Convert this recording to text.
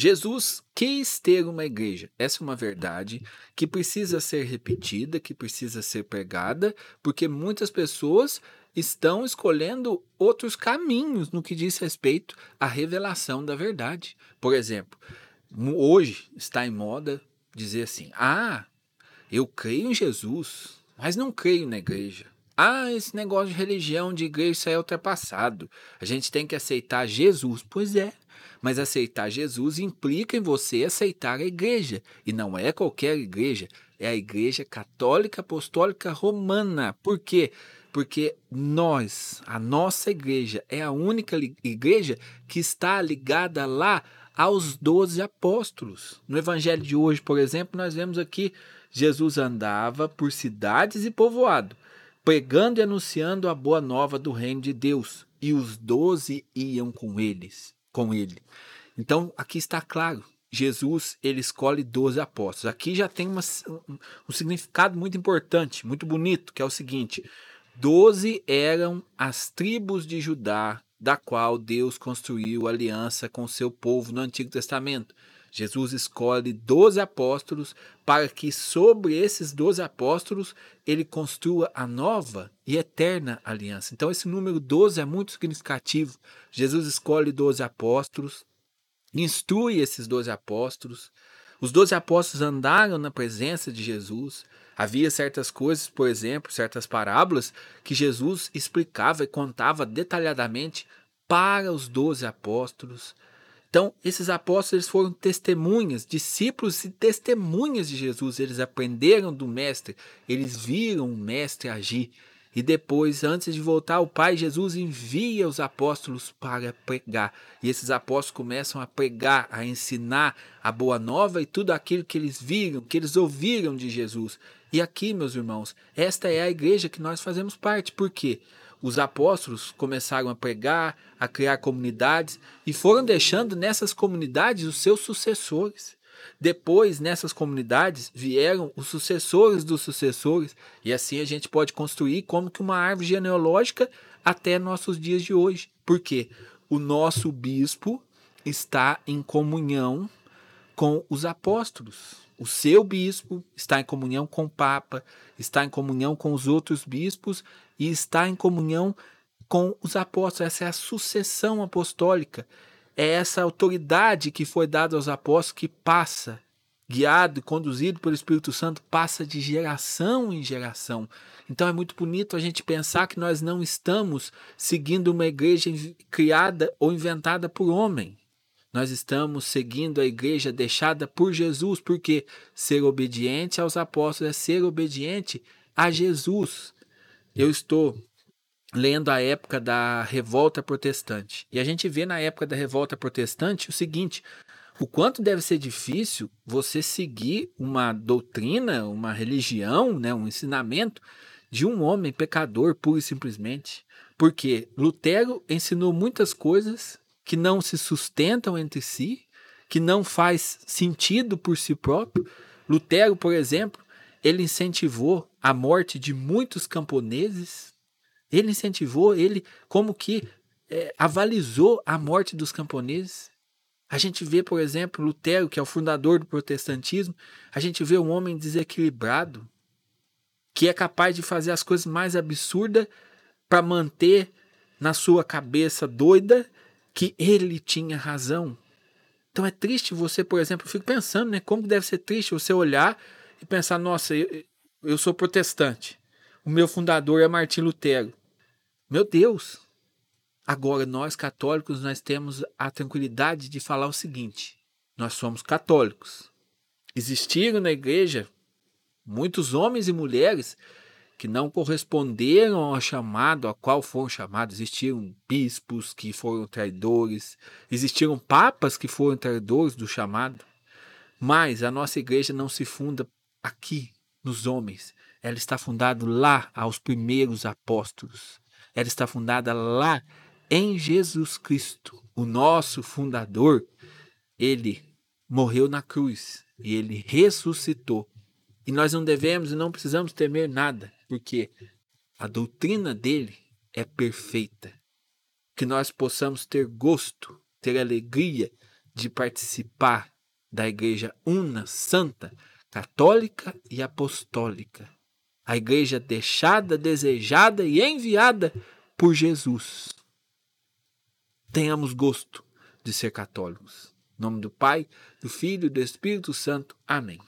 Jesus quis ter uma igreja. Essa é uma verdade que precisa ser repetida, que precisa ser pregada, porque muitas pessoas estão escolhendo outros caminhos no que diz respeito à revelação da verdade. Por exemplo, hoje está em moda dizer assim: ah, eu creio em Jesus, mas não creio na igreja. Ah, esse negócio de religião, de igreja, isso é ultrapassado. A gente tem que aceitar Jesus. Pois é, mas aceitar Jesus implica em você aceitar a igreja. E não é qualquer igreja, é a Igreja Católica Apostólica Romana. Por quê? Porque nós, a nossa igreja, é a única igreja que está ligada lá aos doze apóstolos. No evangelho de hoje, por exemplo, nós vemos aqui Jesus andava por cidades e povoado, pregando e anunciando a boa nova do reino de Deus, e os doze iam com eles com ele. Então, aqui está claro, Jesus ele escolhe 12 apóstolos. Aqui já tem uma, um significado muito importante, muito bonito, que é o seguinte: 12 eram as tribos de Judá, da qual Deus construiu aliança com seu povo no Antigo Testamento. Jesus escolhe 12 apóstolos para que sobre esses 12 apóstolos ele construa a nova e eterna aliança. Então esse número 12 é muito significativo. Jesus escolhe 12 apóstolos, instrui esses 12 apóstolos. Os 12 apóstolos andaram na presença de Jesus. Havia certas coisas, por exemplo, certas parábolas que Jesus explicava e contava detalhadamente para os 12 apóstolos. Então, esses apóstolos foram testemunhas, discípulos e testemunhas de Jesus. Eles aprenderam do Mestre, eles viram o Mestre agir. E depois, antes de voltar, o Pai Jesus envia os apóstolos para pregar. E esses apóstolos começam a pregar, a ensinar a boa nova e tudo aquilo que eles viram, que eles ouviram de Jesus. E aqui, meus irmãos, esta é a igreja que nós fazemos parte. Por quê? Os apóstolos começaram a pregar, a criar comunidades e foram deixando nessas comunidades os seus sucessores. Depois, nessas comunidades, vieram os sucessores dos sucessores, e assim a gente pode construir como que uma árvore genealógica até nossos dias de hoje. Por quê? O nosso bispo está em comunhão com os apóstolos. O seu bispo está em comunhão com o Papa, está em comunhão com os outros bispos e está em comunhão com os apóstolos. Essa é a sucessão apostólica. É essa autoridade que foi dada aos apóstolos que passa, guiado e conduzido pelo Espírito Santo, passa de geração em geração. Então é muito bonito a gente pensar que nós não estamos seguindo uma igreja criada ou inventada por homem. Nós estamos seguindo a igreja deixada por Jesus, porque ser obediente aos apóstolos é ser obediente a Jesus. Eu estou lendo a época da revolta protestante. E a gente vê na época da revolta protestante o seguinte: o quanto deve ser difícil você seguir uma doutrina, uma religião, né, um ensinamento de um homem pecador, pura e simplesmente. Porque Lutero ensinou muitas coisas que não se sustentam entre si, que não faz sentido por si próprio. Lutero, por exemplo, ele incentivou a morte de muitos camponeses. Ele incentivou, ele como que é, avalizou a morte dos camponeses. A gente vê, por exemplo, Lutero, que é o fundador do protestantismo, a gente vê um homem desequilibrado, que é capaz de fazer as coisas mais absurdas para manter na sua cabeça doida que ele tinha razão. Então é triste você, por exemplo, eu fico pensando, né, como deve ser triste você olhar e pensar, nossa, eu, eu sou protestante. O meu fundador é Martim Lutero. Meu Deus. Agora nós católicos nós temos a tranquilidade de falar o seguinte: nós somos católicos. Existiram na igreja muitos homens e mulheres que não corresponderam ao chamado a qual foram chamados. Existiram bispos que foram traidores, existiram papas que foram traidores do chamado. Mas a nossa igreja não se funda aqui nos homens. Ela está fundada lá aos primeiros apóstolos. Ela está fundada lá em Jesus Cristo, o nosso fundador. Ele morreu na cruz e ele ressuscitou. E nós não devemos e não precisamos temer nada porque a doutrina dele é perfeita. Que nós possamos ter gosto, ter alegria de participar da igreja una, santa, católica e apostólica. A igreja deixada, desejada e enviada por Jesus. Tenhamos gosto de ser católicos. Em nome do Pai, do Filho e do Espírito Santo. Amém.